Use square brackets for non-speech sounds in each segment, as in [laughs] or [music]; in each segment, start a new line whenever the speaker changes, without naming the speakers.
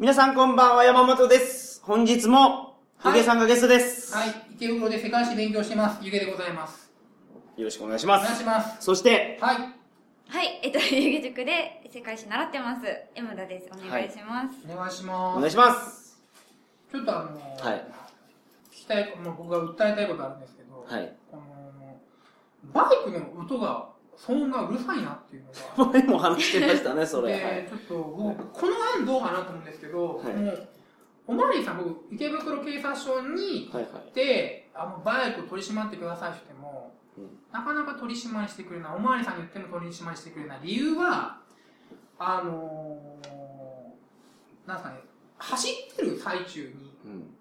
皆さんこんばんは、山本です。本日も、ゆげさんがゲストです。
はい、池袋で世界史勉強してます。ゆげでございます。
よろしくお願いし
お願い
ます。
します。
そして、
はい。
はい、えっと、遊戯塾で世界史習ってます。山田です。お願いします。
お願いし
お
ます。
願いします。
ちょっとあのー
はい
聞きたい、まあ、僕が訴えたいことあるんですけど、
はい。
このバイクの音が、騒音がうるさいなっていうのが。
前も話してましたね、それ。はい
で、ちょっと僕、この案どうかなと思うんですけど、
はい
もう、おまわりさん、僕、池袋警察署に
はい
行って、あの、バイクを取り締まってくださいって言っても、
うん
なかなか取り締まりしてくれない、おまわりさんに言っても取り締まりしてくれない。理由は、あのー、なんすかね、走ってる最中に、
うん。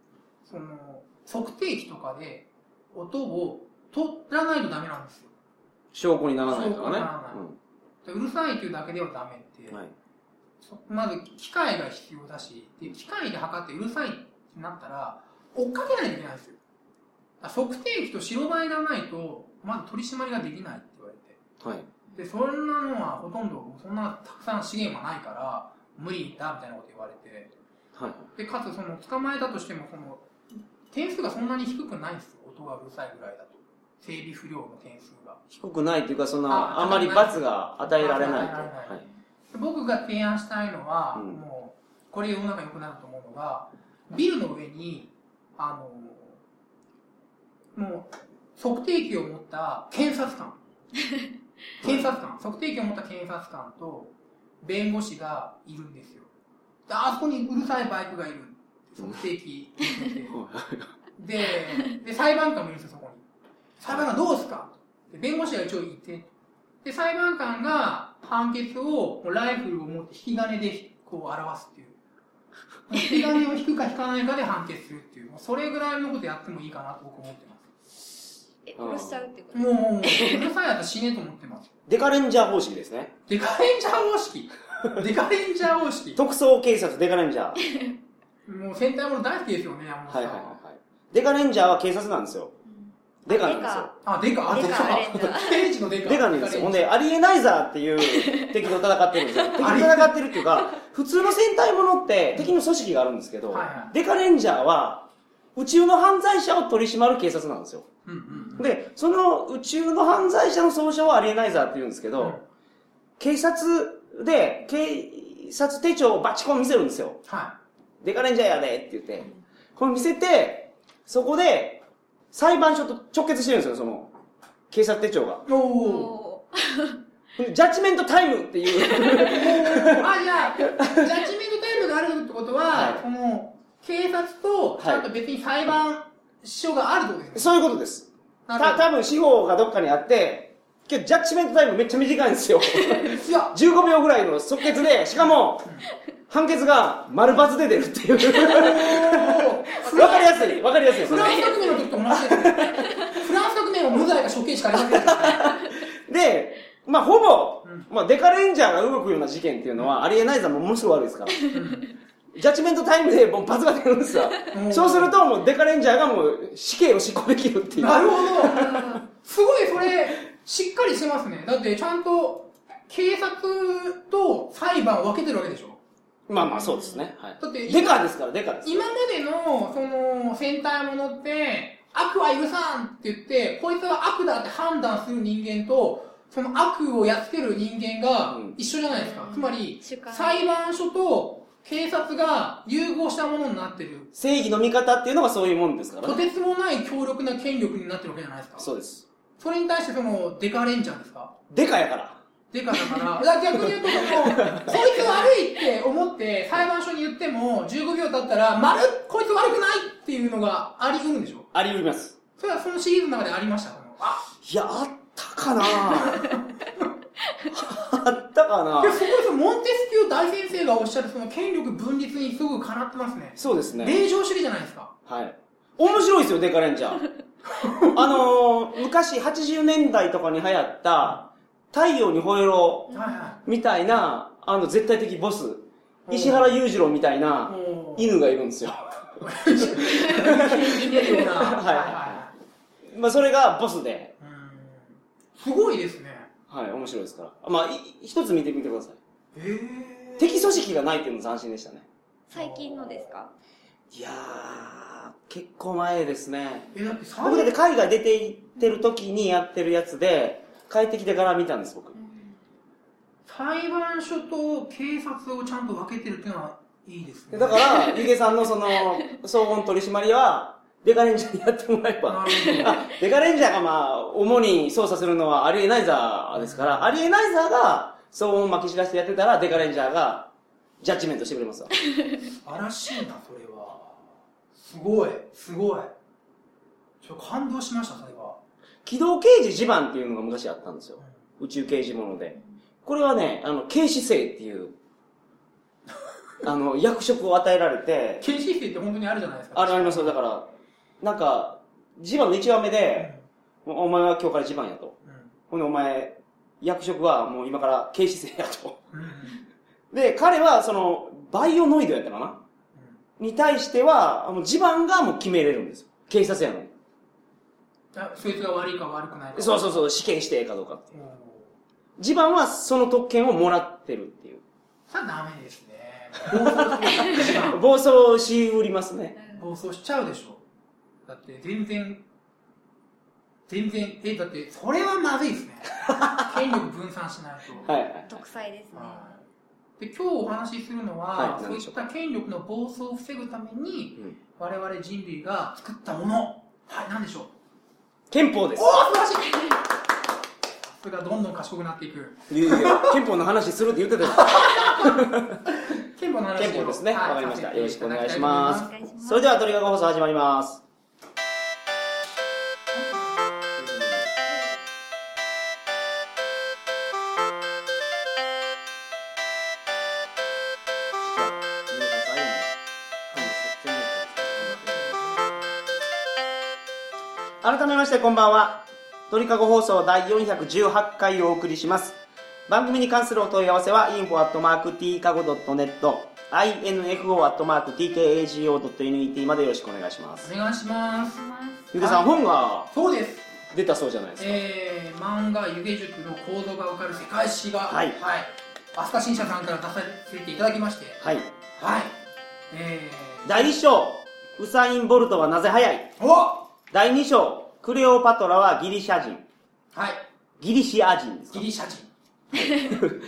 その、測定器とかで音を取らないとダメなんですよ。
証拠にならないとかね
証拠にならうるさいっていうだけではダメって。
うん。はい。
そまず機械が必要だし、で機械で測ってうるさいってなったら、追っかけないといけないんですよ。測定器と白バイがないと、まず取り締まりができないって言われて。
はい。
で、そんなのはほとんど、そんなたくさん資源はないから、無理だみたいなこと言われて。
はい。
で、かつその、捕まえたとしても、その、点数がそんなに低くないんですよ。音がうるさいぐらいだと。整備不良の点数が。
低くないっていうか、そんな、
あ
あまり罰が与えられない。
僕が提案したいのは、
うん。
もうこれ世の中良くなると思うのがビルの上にあのもう測定器を持った検察官。[laughs] 検察官。測定器を持った検察官と弁護士がいるんですよ。であそこにうるさいバイクがいる。測定器。[laughs] でで裁判官もいるんですよ裁判官どうですか？で弁護士が一応いてで裁判官が判決をもうライフルを持って引き金でこう表すっていう引き金を引くか引かないかで判決するっていうもうそれぐらいのことやってもいいかなと僕思ってます
え、殺しちゃうってこと？
もうもうるさいやつ死ねと思ってます
デカレンジャー方式ですね。
デカレンジャー方式デカレンジャー方式
特捜警察デカレンジャー。
もう戦隊もの大好きですよね山本さん
はいはいはいはい。デカレンジャーは警察なんですよ。デカなんですよ。
あデカあデカ
デカレンジャー
刑事のデカ
デカなんですよ。ほんで、アリエナイザーっていう敵と戦ってるんですよ。敵と戦ってるっていうか、普通の戦隊ものって敵の組織があるんですけど、
はいはい
デカレンジャーは宇宙の犯罪者を取り締まる警察なんですよ。
うんうん
で、その宇宙の犯罪者の総称はアリエナイザーって言うんですけど、
うん
警察で、警察手帳をバチコン見せるんですよ。
は
デカレンジャーやでって言って。これ見せて、そこで裁判所と直結してるんですよ、その警察手帳が。
いおお
お
ジャッジメントタイムっていう。[laughs]
あ、じゃあ、ジャッジメントタイムがあるってことは、
はい
この、警察と、ちゃんと別に裁判所があるってことですね。
そういうことです。た、多分司法がどっかにあって、けどジャッジメントタイムめっちゃ短いんですよ。
いや、
15秒ぐらいの即決で、しかも、判決が丸抜で出るっていう。わかりやすい、わかりやすい
フラン
ね。
ス革命の時と同じ。フランス革命は無罪か処刑しかありませんで
まあ、ほぼ
うん、
まあ、デカレンジャーが動くような事件っていうのは、アリエナイザーもものすごい悪いですから。ジャッジメントタイムでもう罰が出るんですよ
う。ん
そうすると、もうデカレンジャーがもう死刑を執行できるっていう。
なるほど。すごいそれ、しっかりしてますね。だってちゃんと、警察と裁判を分けてるわけでしょ？
まあまあ、そうですね。はい。
だって
デカですから、デカです。
今までの、その、戦隊ものって、悪は許さんって言って、こいつは悪だって判断する人間と、その悪をやっつける人間が
うん
一緒じゃないですか。
うん
つまり、裁判所と警察が融合したものになってる。
正義の味方っていうのがそういうもんですからね。
とてつもない強力な権力になってるわけじゃないですか。
そうです。
それに対してその、デカレンジャーですか？
デカやから。
デカだから、逆に言うとその、[laughs] こいつ悪いって思って裁判所に言っても、15秒経ったら、まるっこいつ悪くないっていうのがあり得るんでしょ？
あり得ます。
それはそのシリーズの中でありました。あ、
いや、あったかな [laughs] あったかな
で、そこでそのモンテスキュー大先生がおっしゃるその権力分立にすぐかなってますね。
そうですね。
令状主義じゃないですか。
はい。面白いですよ、デカレンジャー。あのー、昔80年代とかに流行った、太陽に吠えろみたいな、あの絶対的ボス、石原裕次郎みたい
い。
な犬がいるんですよ。[laughs] はい
は
まあそれがボスで、
すごいですね。
はい、面白いですから。まあ、い一つ見てみてください。
えー、
敵組織がないっていうの斬新でしたね。
最近のですか？
いやー、結構前ですね。
え、だって
僕だって海外出て行ってる時にやってるやつで、帰ってきてから見たんです、僕。
裁判所と警察をちゃんと分けてるっていうのはいいですね。
だから、ゆげさんのその、総合取締りは、デカレンジャーにやってもらえば。デカレンジャーがまあ、主に操作するのはアリエナイザーですから、アリエナイザーが騒音を巻き散らしてやってたら、デカレンジャーがジャッジメントしてくれますわ。[laughs]
素晴らしいな、それは。すごい、すごい。ちょ感動しました、それは。
機動刑事ジバンっていうのが昔あったんですよ。宇宙刑事もので。これはね、あの、警視正っていう、[laughs] あの、役職を与えられて、
警視正って本当にあるじゃないですか。
あれありますよ。だから、なんか、ジバンの1話目で、お前は今日からジバンやと。
うん。
ほんでお前、役職はもう今から警視正やと。
うん。うん。
で、彼はその、バイオノイドやったかなに対しては、あの、地盤がもう決めれるんですよ。警察やのに。
あそいつが悪いか悪くないか。
そうそうそう、試験してええかどうかって。地盤はその特権をもらってるっていう。
さあダメですね。[laughs] 暴走
しうりますね。
暴走しちゃうでしょ。だって全然、全然、え、だってそれはまずいですね。[laughs] 権力分散しないと。
はいはい。
独裁ですね。
はいで今日お話しするのは、
はい
そういった権力の暴走を防ぐために、
うん
我々人類が作ったもの、はい、何でしょう
憲法です
お。お素晴らしいそれがどんどん賢くなっていく。
いやいや憲法の話するって言ってたよ。[laughs]
憲法の話を
憲法ですね。わ、
はい
かりました。よろしくお願いし
た
ますそれでは、鳥かご放送始まります。してこんばんは。鳥かご放送第418回をお送りします。番組に関するお問い合わせは info.tkago.net info.tkago.net までよろしくお願いします。
お願いします。
ゆげさん、本が
そうです。
出たそうじゃないですか、
えー、漫画湯気塾の構造がわかる世界史が、
はい。
飛鳥新社さんから出させていただきまして、
はい。
はい。え
第1章ウサイン・ボルトはなぜ速い？
ー、お
第2章クレオパトラはギリシャ人
はい。
ギリシア人ですか？
ギリシャ人。[laughs]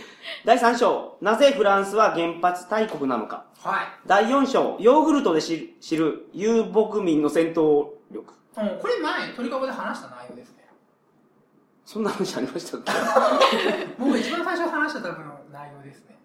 第3章なぜフランスは原発大国なのか？
はい。
第4章ヨーグルトで知る知る遊牧民の戦闘力
うん、これ前、鳥かごで話した内容ですね。
そんな話ありましたっけ？[laughs]
僕一番最初話した多分内容ですね。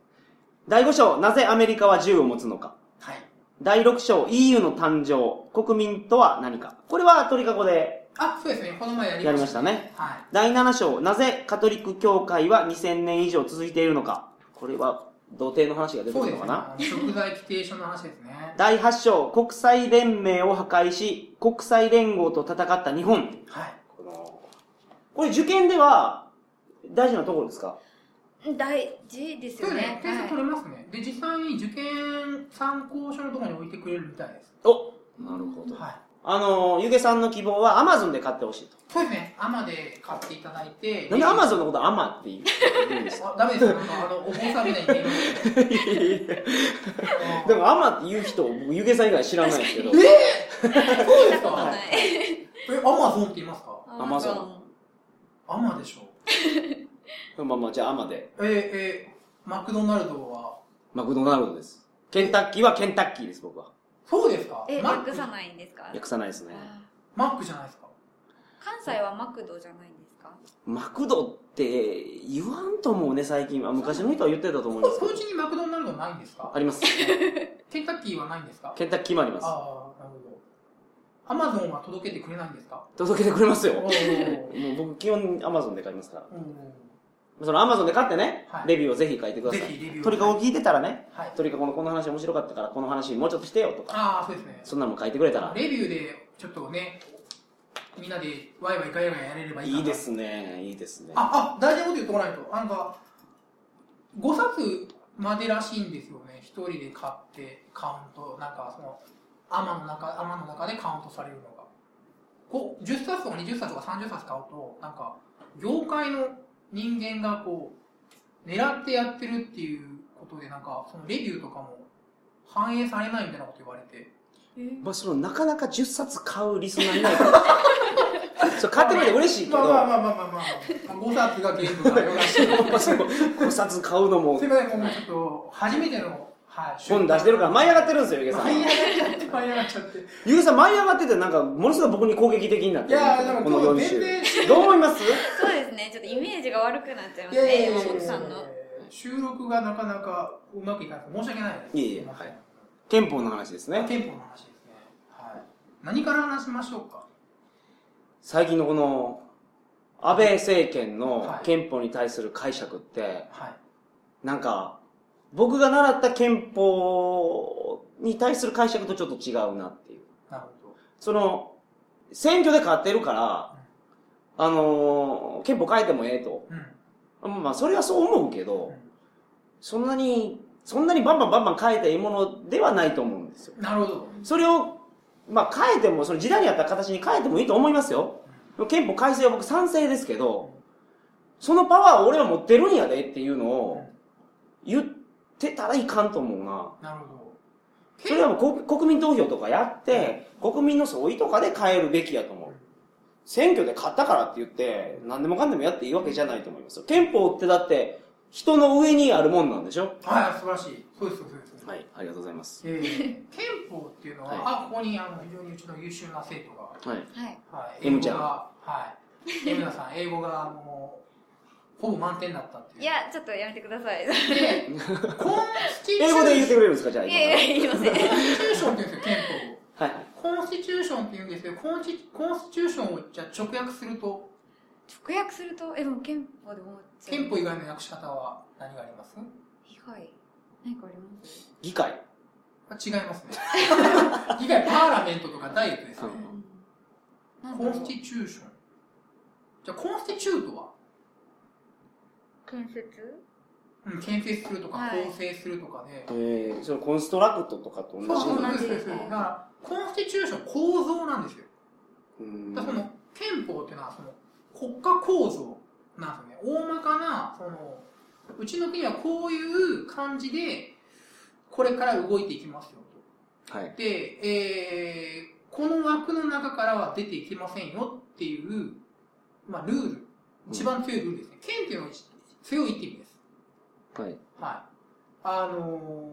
第5章なぜアメリカは銃を持つのか？
はい。
第6章 EU の誕生国民とは何か？これは鳥かごで
あ、そうですね。この前やり
や
ました。
りましたね
はい。
第7章なぜカトリック教会は2000年以上続いているのかこれは童貞の話が出て。くるのかな？
食材規定書の話ですね。
第8章国際連盟を破壊し国際連合と戦った日本
はい。
このこれ受験では大事なところですか？
大事ですよね。。
そうですね点数
はい
取れますね。で、実際に受験参考書のところに置いてくれるみたいです。
おなるほど
はい。
あのゆげさんの希望はアマゾンで買ってほしいと
そうですね。アマで買っていただいて。
なんでアマゾンのことアマって言うんですか
あ、ダメですよ。なんか、あの、お坊さんみたいに言っています
でもアマって言う人僕ゆげさん以外知らないですけど
えー、そうですか。え、アマゾンって言いますか？
アマゾン
アマでしょ。
まあまあじゃあアマで
えー、えー、マクドナルドは、
マクドナルドですケンタッキーはケンタッキーです僕は
そうですか？
え、
マック？
略さないんですか？
訳さないですね。
あ
マックじゃないですか？
関西はマクドじゃないんですか？
マクドって言わんと思うね最近あ昔の人は言ってたと思いますけど。
こうちにマクドナルドないんですか？
あります。[laughs]
ケンタッキーはないんですか？
ケンタッキーもあります。
ああ、なるほど。アマゾンは届けてくれないんですか？
届けてくれますよ。
おー。[laughs]
もう僕基本アマゾンで買いますから。
うん
そのアマゾンで買ってね、
はい
レビューをぜひ書いてください
ぜひレビューを
鳥かご聞いてたらね
はい。
鳥かごのこの話面白かったからこの話もうちょっとしてよとか
ああ、そうですね。
そんなのも書いてくれたら
レビューで、ちょっとね、みんなでワイワイガヤガヤやれればいいかない
いですねいいですね
あ、あ、大事なこと言っておかないと。なんか、5冊までらしいんですよね。一人で買ってカウント、なんかその、アマの中、アマの中でカウントされるのが。こう、10冊とか20冊とか30冊買うと、なんか、業界の人間がこう、狙ってやってるっていうことで、なんか、そのレビューとかも反映されないみたいなこと言われて。
まあ、その、なかなか10冊買うリスナーいないから。そう、買ってくれて嬉しいけど、
まあまあまあまあまあまあ、まあ、5冊がゲームがよらしい。
まあその5冊買うのも
すいません、もうちょっと、初めての、はい、
本出してるから舞い上がってるんですよ、ゆげさん。
舞い上がっちゃって、舞い上がっちゃって。
ゆげさん舞い上がってて、なんか、ものすごい僕に攻撃的になってる
いやーでも
この4
今日全然
週。どう思います
そうですね、ちょっとイメージが悪くなっちゃいますね、山本さんの。
収録がなかなかうまくいかなくて申し訳ないです。
いえいえはい憲法の話ですね。
憲法の話ですね。はい。何から話しましょうか？
最近のこの、安倍政権の
はい
憲法に対する解釈って、
はい。
なんか、僕が習った憲法に対する解釈とちょっと違うなっていう。
なるほ
その、選挙で勝ってるから、あのー憲法変えてもええと。
ど。うん。
まあ、それはそう思うけど、そんなに、そんなにバンバンバンバン変えていいものではないと思うんですよ。
なるほど。
それを、まあ、変えても、その時代に合った形に変えてもいいと思いますよ。憲法改正は僕賛成ですけど、そのパワーを俺は持ってるんやでっていうのを言ってたらいかんと思うな。
なるほど。
それはもう国国民投票とかやって、国民の総意とかで変えるべきやと思う。選挙で勝ったからって言って、何でもかんでもやっていいわけじゃないと思いますよ。憲法ってだって、人の上にあるもんなんでしょ？
はい、素晴らしい。そうです、そうです。そうです
はい、ありがとうございます。
えー憲法っていうのは、
はい
あ、ここにあの非常にうちの優秀な生徒が、
はい。
はい。
はい、
M ちゃん
はい、M ナさん、[laughs] 英語がもう、ほぼ満点だったっていう。
いや、ちょっとやめてください。い
で、[laughs] constitution。
英語で言ってくれるんですか？じゃあ今
やいや、言いません。
constitution って言うんですよ、憲法
はい。
constitution って言うんですけど、 consti constitution をじゃあ直訳すると、
直訳すると、え、でも憲法で思っちゃう。
憲法以外の訳し方は何があります？
以外、何かあります？
議会。
あ違いますね。[laughs] 以外、 parliament とか diet ですね。コンスティチューション。じゃあ、コンスティチュートは、
建設？
うん、建設するとか
はい。
構成するとかで、
えー、そのコンストラクトとかと同じ
そうそう
な
そうです。だから、コンスティチューション構造なんですよ。
うん
だその憲法っていうのはその国家構造なんですよね。大まかな、その、うちの国はこういう感じで、これから動いていきますよと。
はい。
で、えー、この枠の中からは出ていけませんよっていう、まあ、ルール。一番強いルールですね。憲っていうのは強いって意味です。
はい。
はい。あの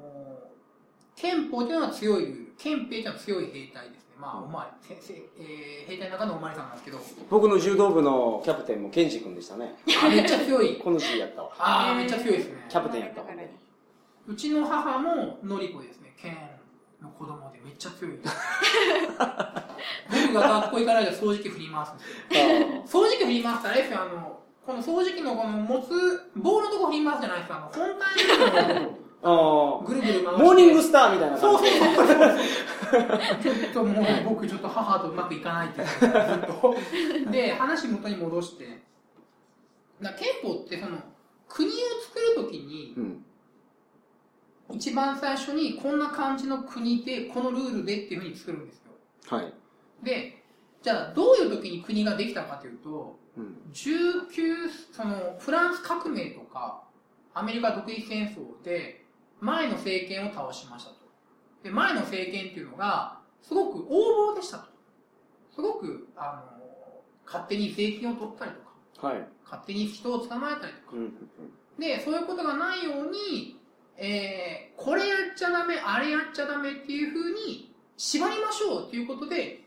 ー、憲法というのは強いルール。憲兵というのは強い兵隊ですね。まあ、おまわり、せせえー、兵隊の中のおまわりさんなんですけど、
僕の柔道部のキャプテンもケンジ君でしたね。
あ、めっちゃ強い。
この字やったわ。
あー、めっちゃ強いですね。
キャプテンやったもんね。
うちの母ものりこですね。県の子供でめっちゃ強い。僕が学校行かないで掃除機振り回すんですよ。掃除機振り回したらあれですよ、あの、この掃除機のこの持つ棒のとこ振り回すじゃないですか、あの、本体のぐるぐる回して。
あ。モーニングスターみたいな
そう
感
そう。そう。ちょっともう僕ちょっと母とうまくいかないってずっと。[laughs] で、話元に戻して。だ憲法ってその、国を作るときに、
うん。
一番最初にこんな感じの国で、このルールでっていうふうに作るんですよ。
はい。
で、じゃあどういう時に国ができたかというと、
うん。
19、その、フランス革命とか、アメリカ独立戦争で、前の政権を倒しましたと。で、前の政権っていうのが、すごく横暴でしたと。すごく、あの、勝手に税金を取ったりとか、
はい。
勝手に人を捕まえたりとか、
うん。
で、そういうことがないように、えー、これやっちゃダメ、あれやっちゃダメっていうふうに縛りましょうっていうことで、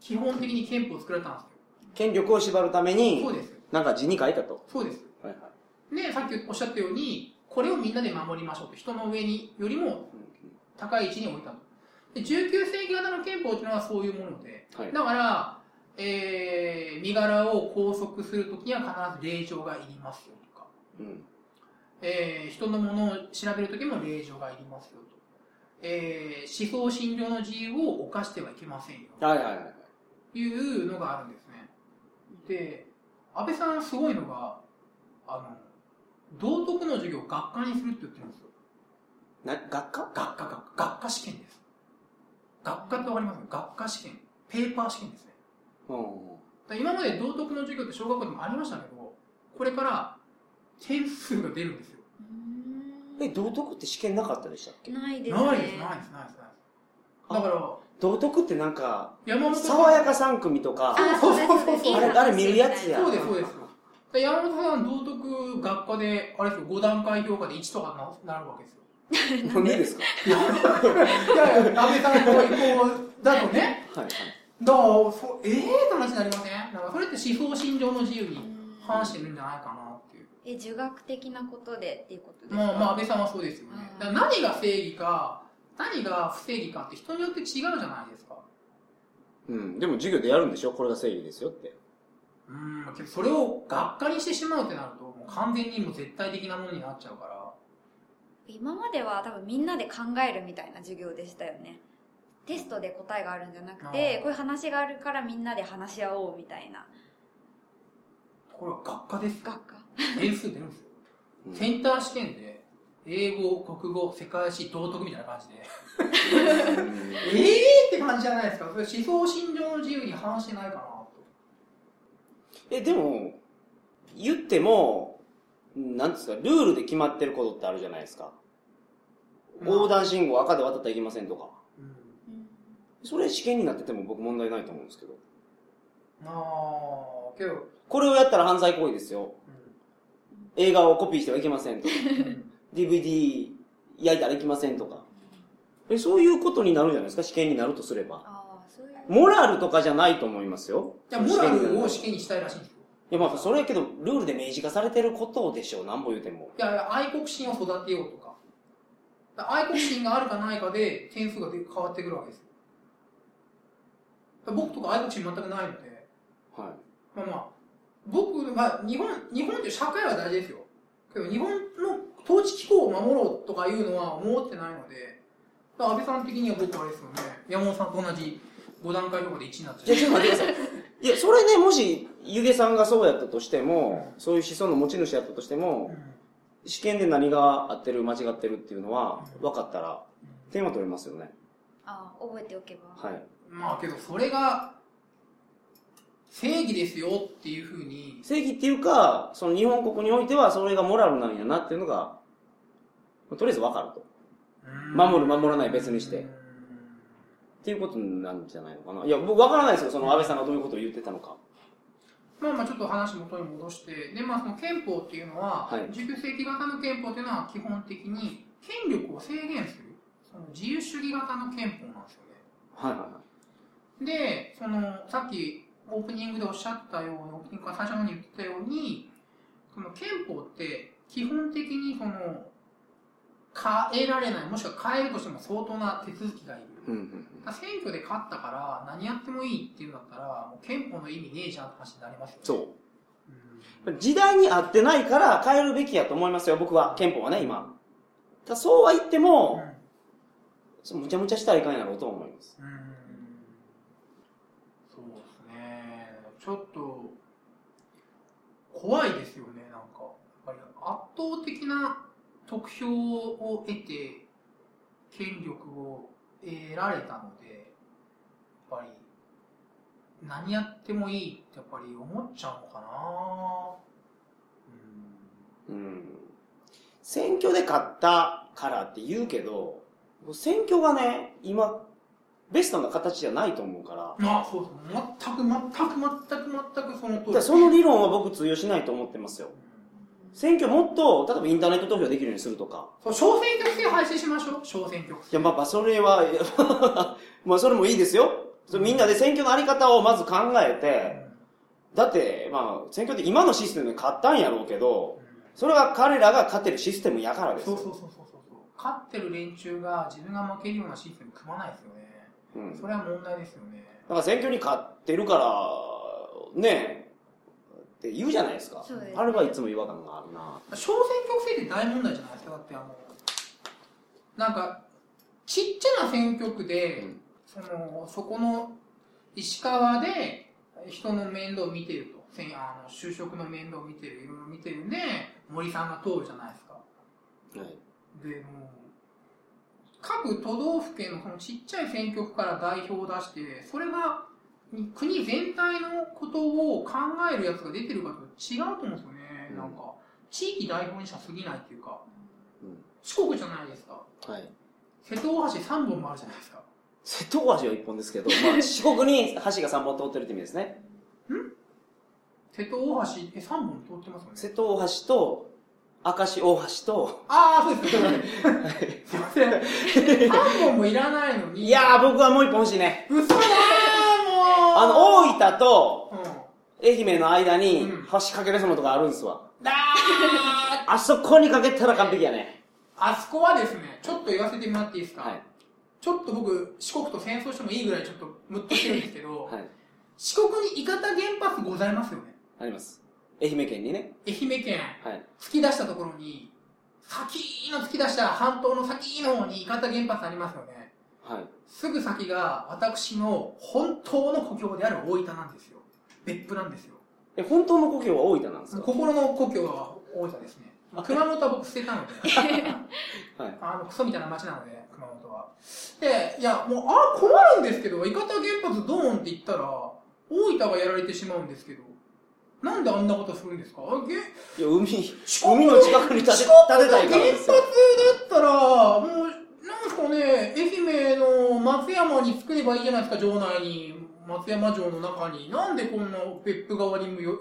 基本的に憲法を作られたんですよ。
権力を縛るために
そう、です。
なんか字に書いたと。
そうです。
はいはい。
で、さっきおっしゃったように、これをみんなで守りましょうと。人の上によりも高い位置に置いたと。で、19世紀型の憲法っていうのはそういうもので、
はい。
だから、えー、身柄を拘束するときには必ず令状がいりますよとか、
うん。
えー、人のものを調べるときも令状がいりますよと。えー、思想信条の自由を犯してはいけませんよ。
はいはいはい。
というのがあるんですね。で、安倍さんすごいのが、あの、道徳の授業を学科にするって言ってるんですよ。
な、学科？
学科、学科、学科試験です。学科ってわかります？学科試験。ペーパー試験ですね。
うん。
今まで道徳の授業って小学校でもありましたけど、これから点数が出るんですよ。
え、道徳って試験なかったでしたっけ？
ないですね。
ないです、ないです、ないです。だから、
道徳ってなんか、
山本さん
爽やか3組とか、
あ
れあれ見るやつや
そうです、そうです。で山本さん、道徳学科で、あれですよ、5段階評価で1とかななるわけですよ。
なんでですか？
いやいや、安倍さんの意向だとね、
はいはい。
だから、そええー、って話になりません？なんかそれって思想信条の自由に反してるんじゃないかなっていう。
え、儒学的なことでっていうことですか？
まあ、まあ、安倍さんはそうですよね。だ何が正義か、何が不正義かって人によって違うじゃないですか。
うん、でも授業でやるんでしょ？これが正義ですよって。
うん、けどそれを学科にしてしまうってなると、もう完全にもう絶対的なものになっちゃうから。
今までは多分みんなで考えるみたいな授業でしたよね。テストで答えがあるんじゃなく
あ
て
ー、
こういう話があるからみんなで話し合おうみたいな。
これは学科です。
学科。
点数出るんですよ。
うん
センター試験で、英語、国語、世界史、道徳みたいな感じで。
うん
え [laughs] えーって感じじゃないですか。それ思想信条の自由に反してないかなと。
え、でも、言っても、なんですか、ルールで決まってることってあるじゃないですか。横断信号赤で渡ったらいけませんとか。
うん。
それ試験になってても僕問題ないと思うんですけど。
ああ、けど、
これをやったら犯罪行為ですよ。映画をコピーしてはいけませんとか。
うん。
DVD 焼いたらいけませんとか。えそういうことになるじゃないですか、試験になるとすれば。モラルとかじゃないと思いますよ。
じゃあ、モラルを
試験に
したいらしいんですよ。
いや、まあ、それやけど、ルールで明示化されてることでしょう、なんぼ言うても。
いやいや、愛国心を育てようとか。だから愛国心があるかないかで点数が変わってくるわけです僕とか愛国心全くないので、
は
まあまあ、僕、まあ、日本、日本って社会は大事ですよ。けど、日本の統治機構を守ろうとかいうのは思ってないので、安倍さん的には僕はあれですよね、山本さんと同じ5段階とかで1になっ
い。
ちゃう。
じゃあ、ちょっと待ってください。いや、それね、もし、ゆげさんがそうやったとしても、そういう思想の持ち主やったとしても、試験で何が合ってる、間違ってるっていうのは、分かったら、点は取れますよね。
ああ、覚えておけば。
はい。
まあけど、それが、正義ですよっていうふうに、
正義っていうか、その日本国においては、それがモラルなんやなっていうのが、とりあえず分かると。守る守らない別にしてっていうことなんじゃないのかな。いや、僕分からないですよ、その安倍さんがどういうことを言ってたのか。
まあまあちょっと話元に戻して、でまあその憲法っていうのは、
はい
19世紀型の憲法っていうのは基本的に権力を制限する、その自由主義型の憲法なんですよね。
はいはいはい。
で、そのさっきオープニングでおっしゃったように、オープニングから最初の方に言ってたように、その憲法って基本的にその変えられない、もしくは変えるとしても相当な手続きがいる。
うんうん
選挙で勝ったから何やってもいいっていうんだったら、もう憲法の意味ねえじゃんって話になりますよね。
そう。
うん
時代に合ってないから変えるべきやと思いますよ、僕は。憲法はね、今。ただそうは言っても、そうむちゃむちゃしたらいかんやろうと思います。
うんそうですね。ちょっと、怖いですよね、なんか。やっぱり圧倒的な得票を得て、権力を得られたので、やっぱり、何やってもいいってやっぱり思っちゃうのかな
うん。選挙で勝ったからって言うけど、選挙がね、今、ベストな形じゃないと思うから、
うん。あ、そうそう。全く、全く、全く、全くその通り
その理論は僕通用しないと思ってますよ。選挙もっと、例えばインターネット投票できるようにするとか。
そう小選挙区制廃止しましょう。小選挙区制。
いや、まあまあ、それは、[laughs] まあ、それもいいですよ。みんなで選挙のあり方をまず考えて、だって、まあ、選挙って今のシステムで勝ったんやろうけど、それは彼らが勝てるシステムやからですよ。
そうそうそうそうそう勝ってる連中が自分が負けるようなシステム組まないですよね
うん。だ
それは問題ですよね
から選挙に勝ってるから、ねって言うじゃないですか。
そうですね
あれはいつも違和感があるな。
小選挙区制って大問題じゃないですかだってあのなんかちっちゃな選挙区で、
うん
そのそこの石川で人の面倒を見てるとせんあの就職の面倒を見てるいろいろ見てるんで森さんが通るじゃないですか
はい。
でもう各都道府県のそのちっちゃい選挙区から代表を出してそれが国全体のことを考えるやつが出てるかと違うと思うんですよね、
うん
なんか地域代表にしか過ぎないっていうか、
うん
四国じゃないですか。
はい。
瀬戸大橋3本もあるじゃないですか。
瀬戸大橋は1本ですけど、まあ、[laughs] 四国に橋が3本通ってるって意味ですね。
瀬戸大橋、え、3本通ってますよね。
瀬戸大橋と、明石大橋と、
ああ、そうですね。すいません。3本もいらないのに。
いやー、僕はもう1本欲しいね。
嘘だー
あの、大分と
うん。
愛媛の間に
うん
橋かけれそうなとこあるんですわ。
だー [laughs]
あそこにかけたら完璧やね。
あそこはですね、ちょっと言わせてもらっていいですか、
はい。
ちょっと僕、四国と戦争してもいいぐらいちょっとムッとしてるんですけど、[laughs]
はい。
四国に伊方原発ございますよね？
あります。愛媛県にね。
愛媛県、
はい。
突き出したところに、先の突き出した半島の先の方に伊方原発ありますよね？
はい。
すぐ先が私の本当の故郷である大分なんですよ。別府なんですよ。
え、本当の故郷は大分なんですか？
心の故郷は大分ですね。まあ熊本は僕捨てたので。[laughs]
はい。
あの、クソみたいな街なので、熊本は。で、いや、もう、あ困るんですけど、伊方原発ドーンって言ったら、大分がやられてしまうんですけど、なんであんなことするんですか？あげ
いや、海、海の近くに建て、建てたいから
原発
ですよ。
だったら、もう、ね、愛媛の松山に作ればいいじゃないですか、城内に。松山城の中に。なんでこんな別府側にもよ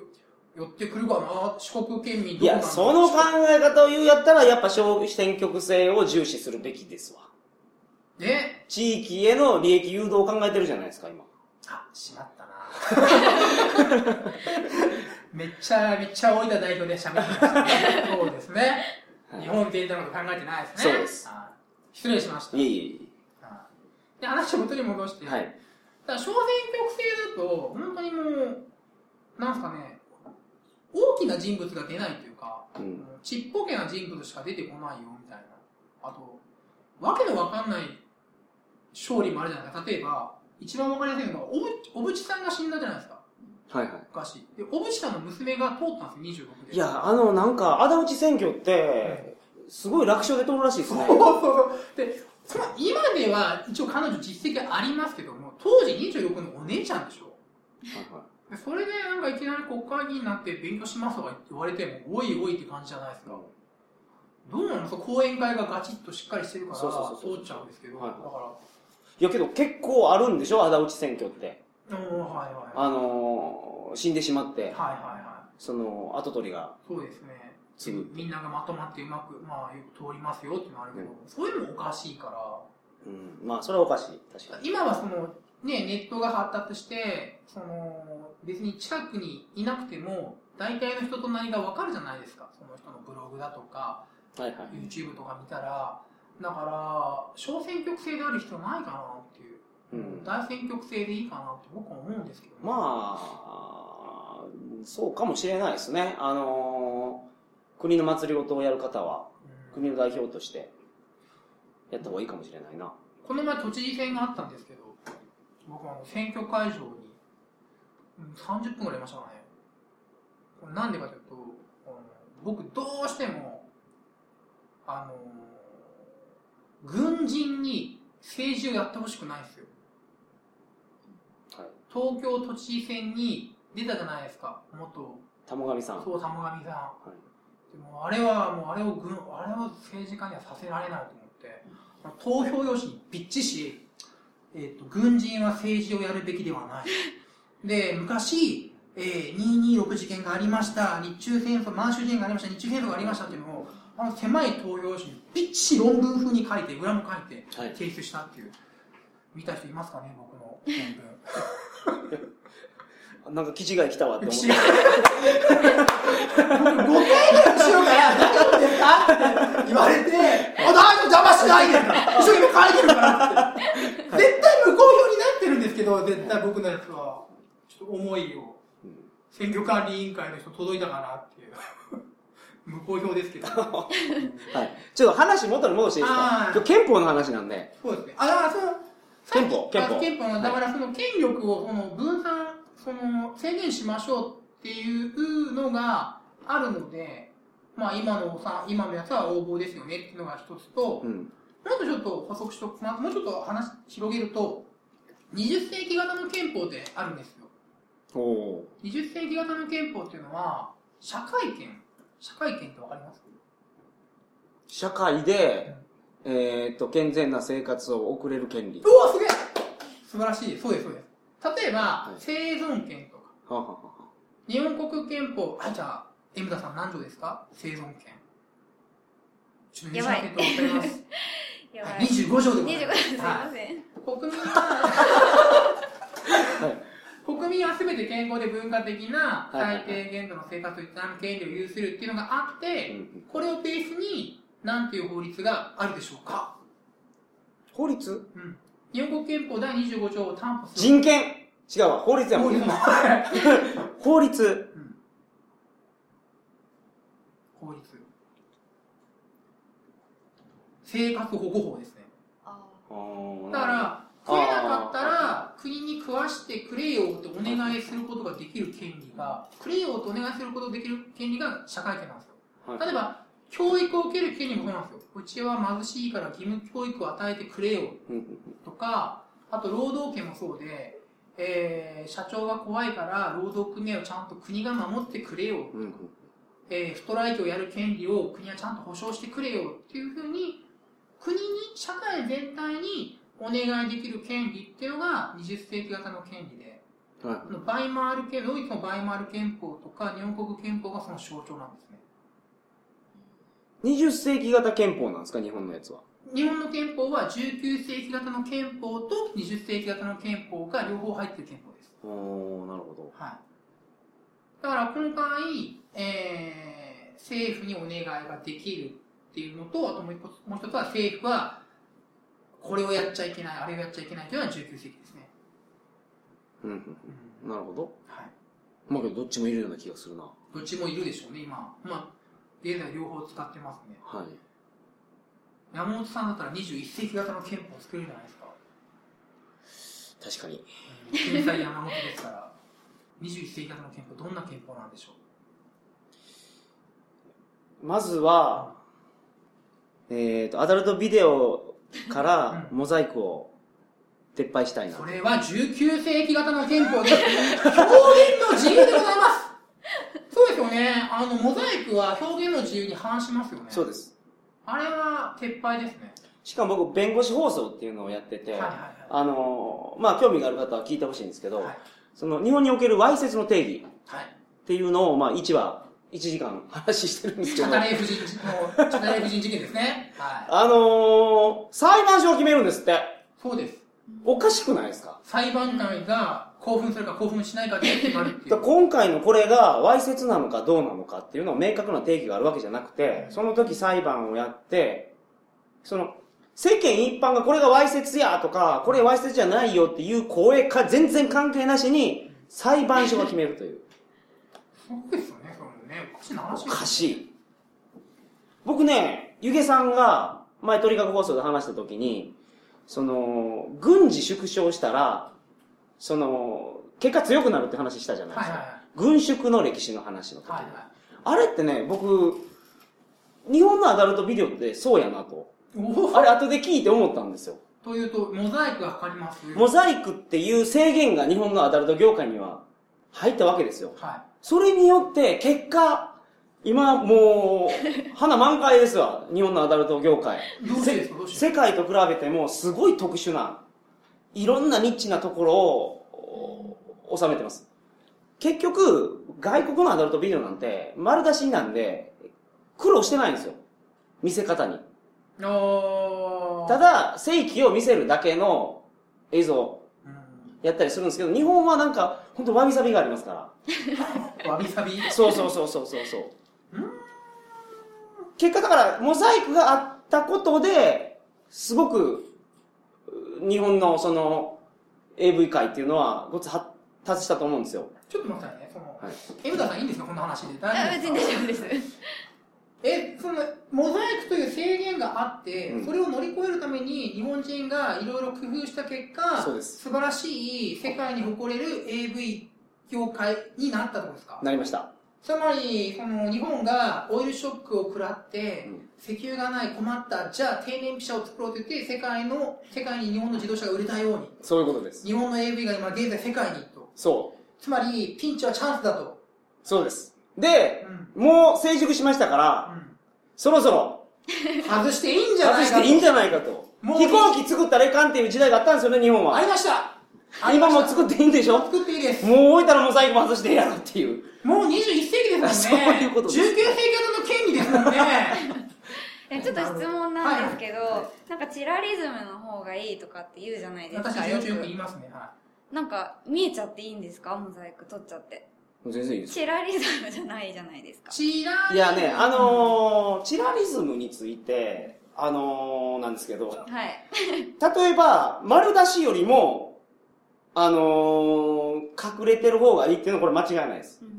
寄ってくるかな、四国県民
いや、
どこなんだ
その考え方を言うやったら、やっぱ消費選挙区制を重視するべきですわ。
ね。
地域への利益誘導を考えてるじゃないですか、今。
あ、しまったな [laughs] めっちゃ、めっちゃ大分代表で喋ってましたね。そうですね。
はい
日本全体のこと考えてないですね。
そうです
はい。失礼しました。
いえいえい
はいで、話を元に戻して、
え。はい。
だから小選挙区制だと、本当にもう、なんすかね、大きな人物が出ないというか、
うん。
ちっぽけな人物しか出てこないよ、みたいな。あと、わけのわかんない勝利もあるじゃないですか。例えば、一番わかりやすいのが、おぶおぶちさんが死んだじゃないですか。
はいはい。
昔。で、おぶちさんの娘が通ったんですよ、26で。
いや、あの、なんか、仇討ち選挙って、すごい楽勝で通るらしいですね。
そうそうそう。で、その今では一応彼女実績ありますけども、当時26のお姉ちゃんでしょ。
はいはい
でそれでなんかいきなり国会議員になって勉強しますとか言われても、おいおいって感じじゃないですか。どうなの講演会がガチッとしっかりしてるから
そうそうそうそう
通っちゃうんですけど、
はい
だから、
いやけど結構あるんでしょ？仇討ち選挙って。
はいはいはい。
あのー、死んでしまって、
はいはいは
その、後取りが
い。そうですね。みんながまとまってうまく、まあ、よく通りますよっていうのはあるけど、そういうのもおかしいから、
うん。まあ、それはおかしい。確かに。
今はその、ね、ネットが発達して、その、別に近くにいなくても、大体の人となりがわかるじゃないですか。その人のブログだとか、
はいはい。
YouTube とか見たら、だから、小選挙区制である必要ないかなっていう。
うん。
大選挙区制でいいかなって僕は思うんですけどね。
まあ、そうかもしれないですね。あのー国の祭りごとをやる方は、
うん
国の代表として、やった方がいいかもしれないな。
この前都知事選があったんですけど、僕はあの選挙会場にうん30分ぐらいいましたかね。これなんでかというと、僕どうしても、あの、軍人に政治をやってほしくないんですよ。
はい。
東京都知事選に出たじゃないですか、元、
玉上さん。
そう、玉上さん。
い
でもあれは、もうあれを軍、あれを政治家にはさせられないと思って、投票用紙にびっちし、えっ、と、軍人は政治をやるべきではない。で、昔、えー、226事件がありました、日中戦争、満州事件がありました、日中戦争がありましたっていうのを、あの狭い投票用紙にびっちし論文風に書いて、裏も書いて、
はい。
提出したっていう。見た人いますかね、僕の論文。[laughs]
なんか記事が来たわって思っ
違う。僕5回ぐらいしようから、大丈夫ですかって言われて、あ、大丈夫、邪魔しないで一生懸命書いてるからって。絶対無効票になってるんですけど、絶対僕のやつは。ちょっと思いを、
うん
選挙管理委員会の人届いたかなっていう。無効票ですけど。
はい。ちょっと話元に戻していいですか？
はい
今日憲法の話なんで。
そうですね。あ、だからその、
憲法憲法
あ憲法のだからその権力をその分散、その制限しましょうっていうのがあるので、まあ今のさ、今のやつは応募ですよねっていうのが一つと、も
うん。
うちょっと補足しとく、まあ、もうちょっと話広げると、20世紀型の憲法ってあるんですよ。
おお
20世紀型の憲法っていうのは、社会権、社会権ってわかります？
ー。社会で、えっと、健全な生活を送れる権利。
うわ、すげえ素晴らしい。そうです、そうです。例えば、
はい。
生存権とか、
はははは
日本国憲法、はい、じゃあ、エムダさん何条ですか？生存権。ちょっとます？[laughs]
やば
はいい25条でござい
25
ます。
すいません。
国民は、
はい。[laughs]
国民はすべて健康で文化的な最低限度の生活を営む権利を有するっていうのがあって、
うん。
これをベースに、なんていう法律があるでしょうか？
法律？
うん。日本国憲法第25条を担保する。
人権違うわ、法律やもん。
法律の [laughs]
法律。
うん法律。生活保護法ですね。
あ
だから、食えなかったら、国に食わしてくれよってお願いすることができる権利が、くれよってお願いすることができる権利が社会権なんですよ。
はい
例えば、教育を受ける権利もそうなんですよ。うちは貧しいから義務教育を与えてくれよ。とか、あと労働権もそうで、えー社長が怖いから労働組合をちゃんと国が守ってくれよ、えーストライキをやる権利を国はちゃんと保障してくれよ。っていうふうに、国に、社会全体にお願いできる権利っていうのが20世紀型の権利で、
はい。
ワイマール憲ドイツのワイマール憲法とか日本国憲法がその象徴なんですね。
20世紀型憲法なんですか、日本のやつは？
日本の憲法は19世紀型の憲法と20世紀型の憲法が両方入ってる憲法です。
おー、なるほど。
はい。だから今回、えー、政府にお願いができるっていうのと、あともう一つもう一つは政府は、これをやっちゃいけない、あれをやっちゃいけないというのは19世紀ですね。
うんうんうんなるほど。
はい。
まあけどどっちもいるような気がするな。
どっちもいるでしょうね、今。まあ、現在両方使ってますね。
はい。
山本さんだったら21世紀型の憲法を作れるじゃないですか。
確かに。
天才山本ですから。21世紀型の憲法、どんな憲法なんでしょ
まずは、えっ、と、アダルトビデオからモザイクを撤廃したいうな。
それは19世紀型の憲法です。表現の自由でございます。そうですよね。あの、モザイクは表現の自由に反しますよね。
そうです。
あれは撤廃ですね。
しかも僕、弁護士放送っていうのをやってて、
はいはい
あのーまあ、興味がある方は聞いてほしいんですけど、
はい。はい。
その、日本におけるわいせつの定義
はい。
っていうのを、まあ、1話、1時間話してるんですけど
チャタ、レー夫人の、チャタレー夫人事件ですね。はい。
あのー裁判所を決めるんですって。
そうです。
おかしくないですか？
裁判官が興奮するか興奮しないかで決まるっていう。[laughs]
今回のこれがわいせつなのかどうなのかっていうのを明確な定義があるわけじゃなくて、その時裁判をやって、その、世間一般がこれがわいせつやとか、これわいせつじゃないよっていう声か全然関係なしに裁判所が決めるという。
そうですよね、それね。おかしな話
おかしい。僕ね、ゆげさんが前鳥かご放送で話した時に、その、軍事縮小したら、その、結果強くなるって話したじゃないですか。
はいはいはい
軍縮の歴史の話の時に、
はいはい。
あれってね、僕、日本のアダルトビデオってそうやなと。
お
あれ後で聞いて思ったんですよ。
というと、モザイクがかかります？
モザイクっていう制限が日本のアダルト業界には入ったわけですよ。
は
それによって結果、今もう、花満開ですわ。日本のアダルト業界。世界と比べてもすごい特殊な、いろんなニッチなところをお収めてます。結局、外国のアダルトビデオなんて丸出しなんで、苦労してないんですよ。見せ方に。た、だ、正規を見せるだけの映像
うん
やったりするんですけど、日本はなんか、本当わびさびがありますから。[laughs]
わびさび？
そうそうそうそうそうそう
うん
結果だからモザイクがあったことですごくう日本のその AV 界っていうのはごつ発達したと思うんですよ
ちょっと待ってくださいね。その、
はい
エムダさんいいんですかこの話で？
あ
大丈夫ですか？
別に大丈夫です。
え、その、モザイクという制限があって、
うん
それを乗り越えるために日本人がいろいろ工夫した結果、
そうです
素晴らしい世界に誇れる AV 業界になったところですか？
なりました
つまり、その日本がオイルショックを食らって、
うん
石油がない困った、じゃあ低燃費車を作ろうと言って、世界の、世界に日本の自動車が売れたように、
そういうことです
日本の AV が今現在世界にと。
そう
つまり、ピンチはチャンスだと。
そうですで
うん。
もう成熟しましたから
うん。
そろそろ
外していいんじゃないかと。
外していいんじゃないかと。
もう
飛行機作ったらいかんっていう時代があったんですよね、日本
あ
は。
りました
今もう作
っ
っていいんでしょ？
作っていいです。
もう置いたらモザイクも外してやろうっていう。
もう21世紀ですもんね。
そういうことです
19世紀型の権利ですもんね。[laughs]
えちょっと質問なんですけど、なんかチラリズムの方がいいとかって言うじゃないですか。
私、
よ
よく言い
く
ますね。は
なんか見えちゃっていいんですかモザイク取っちゃって。
全然いいです。
チラリズムじゃないじゃないですか
い。。チラ
いやね、あのー、チラリズムについて、あのー、なんですけど、
はい。[laughs]
例えば、丸出しよりも、あのー、隠れてる方がいいっていうのはこれ間違いないです。
うん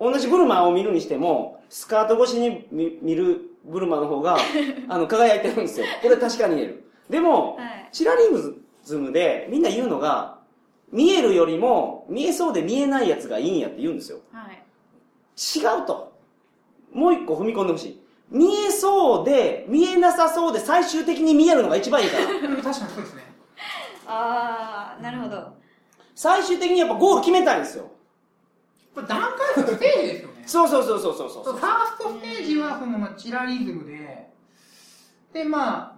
同じブルマを見るにしても、スカート越しに見見るブルマの方が、[laughs] あの、輝いてるんですよ。これ確かに言える。でも、
はい。
チラリズムでみんな言うのが、見えるよりも、見えそうで見えないやつがいいんやって言うんですよ。
はい。
違うと。もう一個踏み込んでほしい。見えそうで、見えなさそうで、最終的に見えるのが一番いいから。
う [laughs] ん確かにそうですね。
あー、なるほど。
最終的にやっぱゴール決めたいんですよ。
これ段階のステージですよね。
そうそうそうそうそうそう
そうファーストステージはそのまあチラリズムで、で、まあ、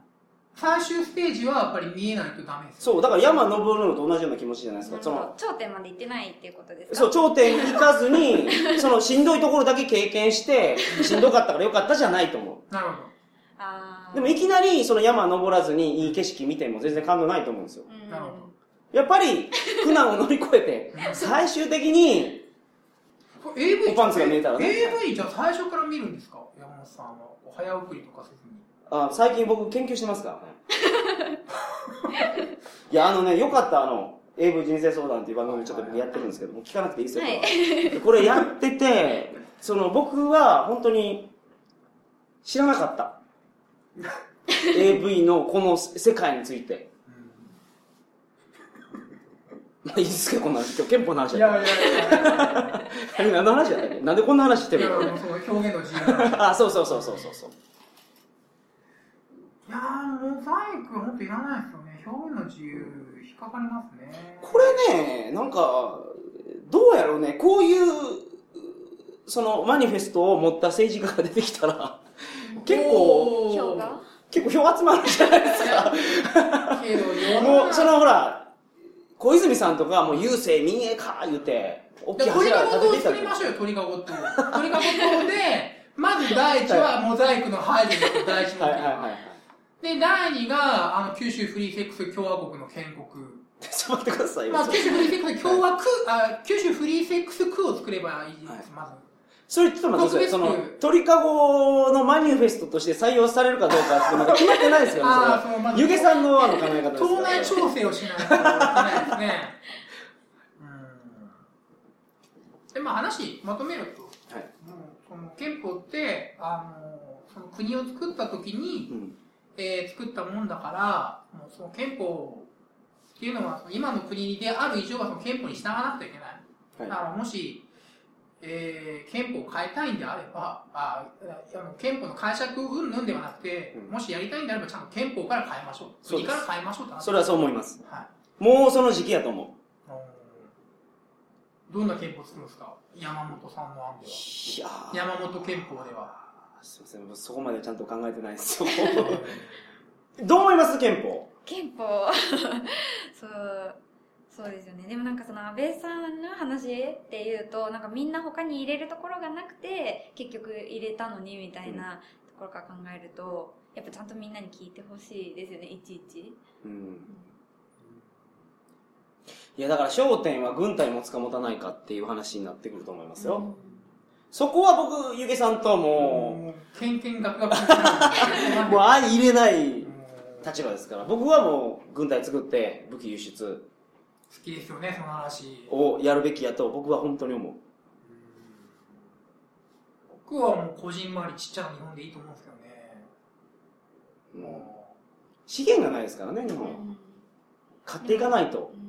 最終ステージはやっぱり見えないとダメですよ。
そう、だから山登るのと同じような気持ちじゃないですか。その、
頂点まで行ってないっていうことですか？
そう、頂点行かずに、[laughs] そのしんどいところだけ経験して、しんどかったからよかったじゃないと思
なるほ
あー。
う。でもいきなりその山登らずにいい景色見ても全然感動ないと思うんですよ。
うん
なるほど
やっぱり苦難を乗り越えて、最終的に、
AV
おパンツが見えたらね
AV じゃあ最初から見るんですか？山本さんは。こう早送りとかせずに。
あ最近僕研究してますからね。[laughs] いや、あのね、よかった、あの、AV 人生相談っていう番組ちょっとやってるんですけども、聞かなくていいですよ、これはこれやってて、その僕は本当に知らなかった。[laughs] AV のこの世界について。まあいいですけど、こんな話。今日憲法の話
い
だっ
やいやいや
何の話だったっけ？なんでこんな話して
いや。
るの
いや、その表現の自由な。
あ、そうそうそうそうそうそう。
いやー、モザイクは本当いらないですよね。表現の自由、引っかかりますね。
これね、なんか、どうやろうね、こういう、そのマニフェストを持った政治家が出てきたら、結構、
票が
結構票集まるじゃないですか。
けど、世の
もう、
中
そのほら、小泉さんとかもう郵政民営化言うて、大きい
で鳥
柱
かごとを作りましょうよ、鳥かごと。鳥かごとで、まず第一はモザイクの排除が第一目
はいはいはいはい。
で、第二が、あの、九州フリーセックス共和国の建国。
ちょっと待ってくださいよ。
まあ、九州フリーセックス共和区、あ、九州フリーセックス区を作ればいいです、
はい
まず。
それちょっと待って。その鳥かごのマニフェストとして採用されるかどうかってまだ決まってないですよね。そ湯気さんのあの考え方ですよ
党内調整をしないといけないですね。[laughs] うん。で、まあ話、まとめると、
はい。
もうその憲法って、あの、その国を作った時に、
うん。
えー作ったもんだから、もうその憲法っていうのは、今の国である以上はその憲法に従わなくてはいけない。
はい
だからもし、えー憲法を変えたいんであれば、ああの憲法の解釈云々ではなくて、
うん
もしやりたいんであればちゃんと憲法から変えましょう。国から変えましょうって話
それはそう思います。
はい。
もうその時期やと思う。
どんな憲法作るんですか？山本さんの案では。
いやー
山本憲法では。
すいません、そこまでちゃんと考えてないですよ。[laughs] どう思います？憲法。
憲法 [laughs] そうそうですよね。でもなんかその安倍さんの話っていうとなんかみんな他に入れるところがなくて結局入れたのにみたいなところから考えるとやっぱちゃんとみんなに聞いてほしいですよねいちいち。
うん。いや、だから焦点は軍隊持つか持たないかっていう話になってくると思いますよ。そこは僕、ゆげさんとはも
もう、けんけんがくがくに
う、[laughs] もう相入れない立場ですから、僕はもう軍隊作って武器輸出
好きですよね、その話。
をやるべきやと僕は本当に思う。
僕はもう個人回りちっちゃな日本でいいと思うんですけどね。
もう資源がないですからね、日本。
うん
買っていかないと。
うん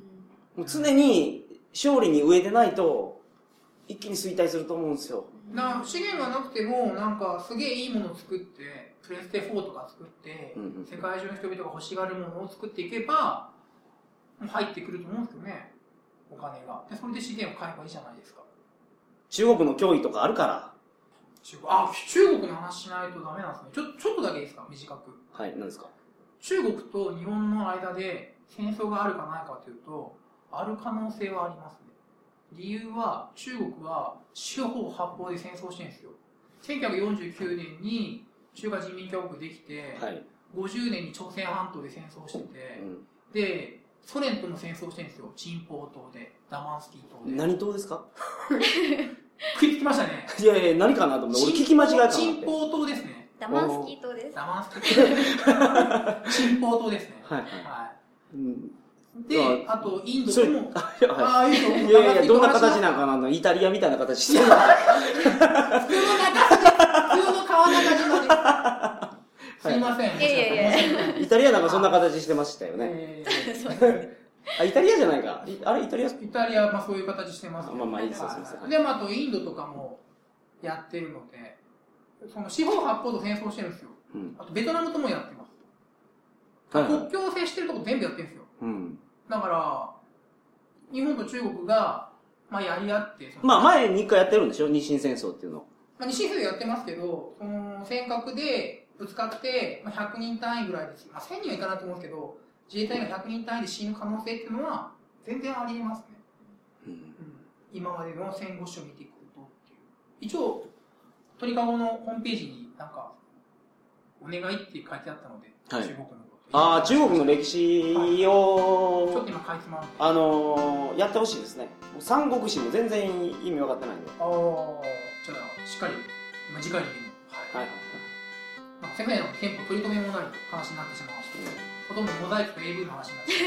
もう常に勝利に植えてないと、一気に衰退すると思うんですよ。
な資源がなくても、なんかすげえいいものを作って、プレステ4とか作って、
うんうん
世界中の人々が欲しがるものを作っていけば、入ってくると思うんですけどね、お金が。で、それで資源を買えばいいじゃないですか。
中国の脅威とかあるから。
中国あ、中国の話しないとダメなんですね。ちょ、ちょっとだけいいですか？短く。
はい、何ですか？
中国と日本の間で戦争があるかないかというと、ある可能性はありますね。理由は、中国は四方八方で戦争してるんですよ。1949年に中華人民共和国できて、
はい。
50年に朝鮮半島で戦争してて、
うん
で、ソ連とも戦争してるんですよ。チンポー島で、ダマンスキー島で。
何党ですか？[laughs]
食いつきましたね。
いやいや、何かなと思って、俺聞き間違えた。
チンポー島ですね。
ダマンスキー島です。
ダマンスキー島。チンポー島ですね。[laughs]
はいはい
は
うん
い。で、あと、インドも、
あ
ああ、いいと思
い。いやいや、どんな形なんかな？のイタリアみたいな形してる。[laughs]
普通の中普通の川中島です。すいません。
いやいやいや
イタリアなんかそんな形してましたよね。
え
あ、イタリアじゃないか。いあれ、イタリア？
ーイタリア、まあそういう形してますけど
まあまあいいですすいません
で、まああとインドとかもやってるので、その四方八方と戦争してるんですよ。
うん。
あとベトナムともやってます。
はいはい。
国境を接してるとこ全部やってるんですよ。
うん。
だから、日本と中国が、まあやり合って、その
まあ、前に一回やってるんでしょ？日清戦争っていうの。
まあ、西風やってますけど、その、尖閣でぶつかって、まあ、100人単位ぐらいです。まあ、1000人はいかないと思うんですけど、自衛隊が100人単位で死ぬ可能性っていうのは、全然ありえますね。
うん。
うん、今までの戦後史を見てくるとっていう。一応、鳥かごのホームページになんか、お願いって書いてあったので、
はい
中国のこと。
ああ、中国の歴史
ちょっ
を
と、今かいつまんで。
あのー、やってほしいですね。三国志も全然意味分かってないんで。
あーじゃあ、しっかり、まあ、次回にでも、はい。
はい。
まあ、世界の憲法取り留めもない話になってしまいました。ほとんどモザイクと AV の話になってし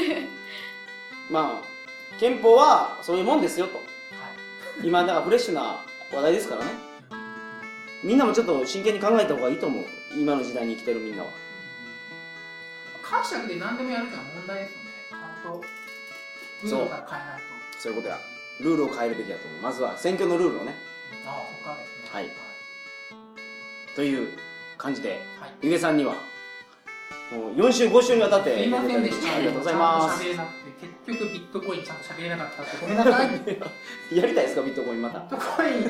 ま
あ、憲法はそういうもんですよと。
た。はい。
今、だからフレッシュな話題ですからね。みんなもちょっと真剣に考えた方がいいと思う。今の時代に生きてるみんなは。
解釈で何でもやるってのは問題ですよね。ちゃんと、ルールから変えないと。
そういうことや。ルールを変えるべきだと思う。まずは選挙のルールをね。
ああ、そっからですね。
はいという感じで、
はい。
ゆげさんには、もう4週、5週にわたって
すいませんでした。
ありがとうございます。
ちゃんと喋れなくて、結局ビットコインちゃんと喋れなかった。ごめんなさい。ビ [laughs] ッ
やりたいですか、ビットコインまた。
トコイン、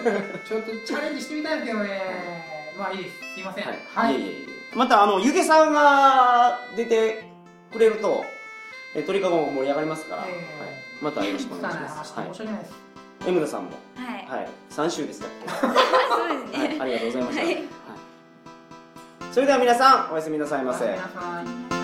ちょっとチャレンジしてみたいですけどね。まあいいです。すいません。
はい。
はい。
いえいえいえまた、あの、ゆげさんが出てくれると、え鳥かごも盛り上がりますから、
えー
はい、またよろしくお願いします。
話
はい
申し訳ないです。
エムダさんも、
はい。
はい、3週でしたっ
そうです
け、はい、
ね。
ありがとうございました。
はい
はいそれでは皆さん、おやすみなさいませ。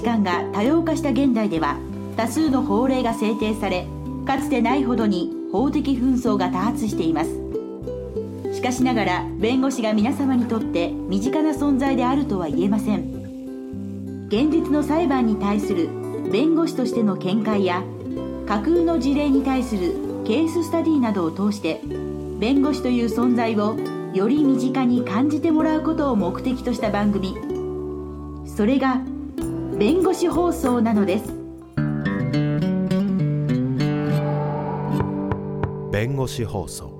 値観が多様化した現代では多数の法令が制定されかつてないほどに法的紛争が多発しています。しかしながら弁護士が皆様にとって身近な存在であるとは言えません。現実の裁判に対する弁護士としての見解や架空の事例に対するケーススタディなどを通して弁護士という存在をより身近に感じてもらうことを目的とした番組。それが弁護士放送なのです。
弁護士放送。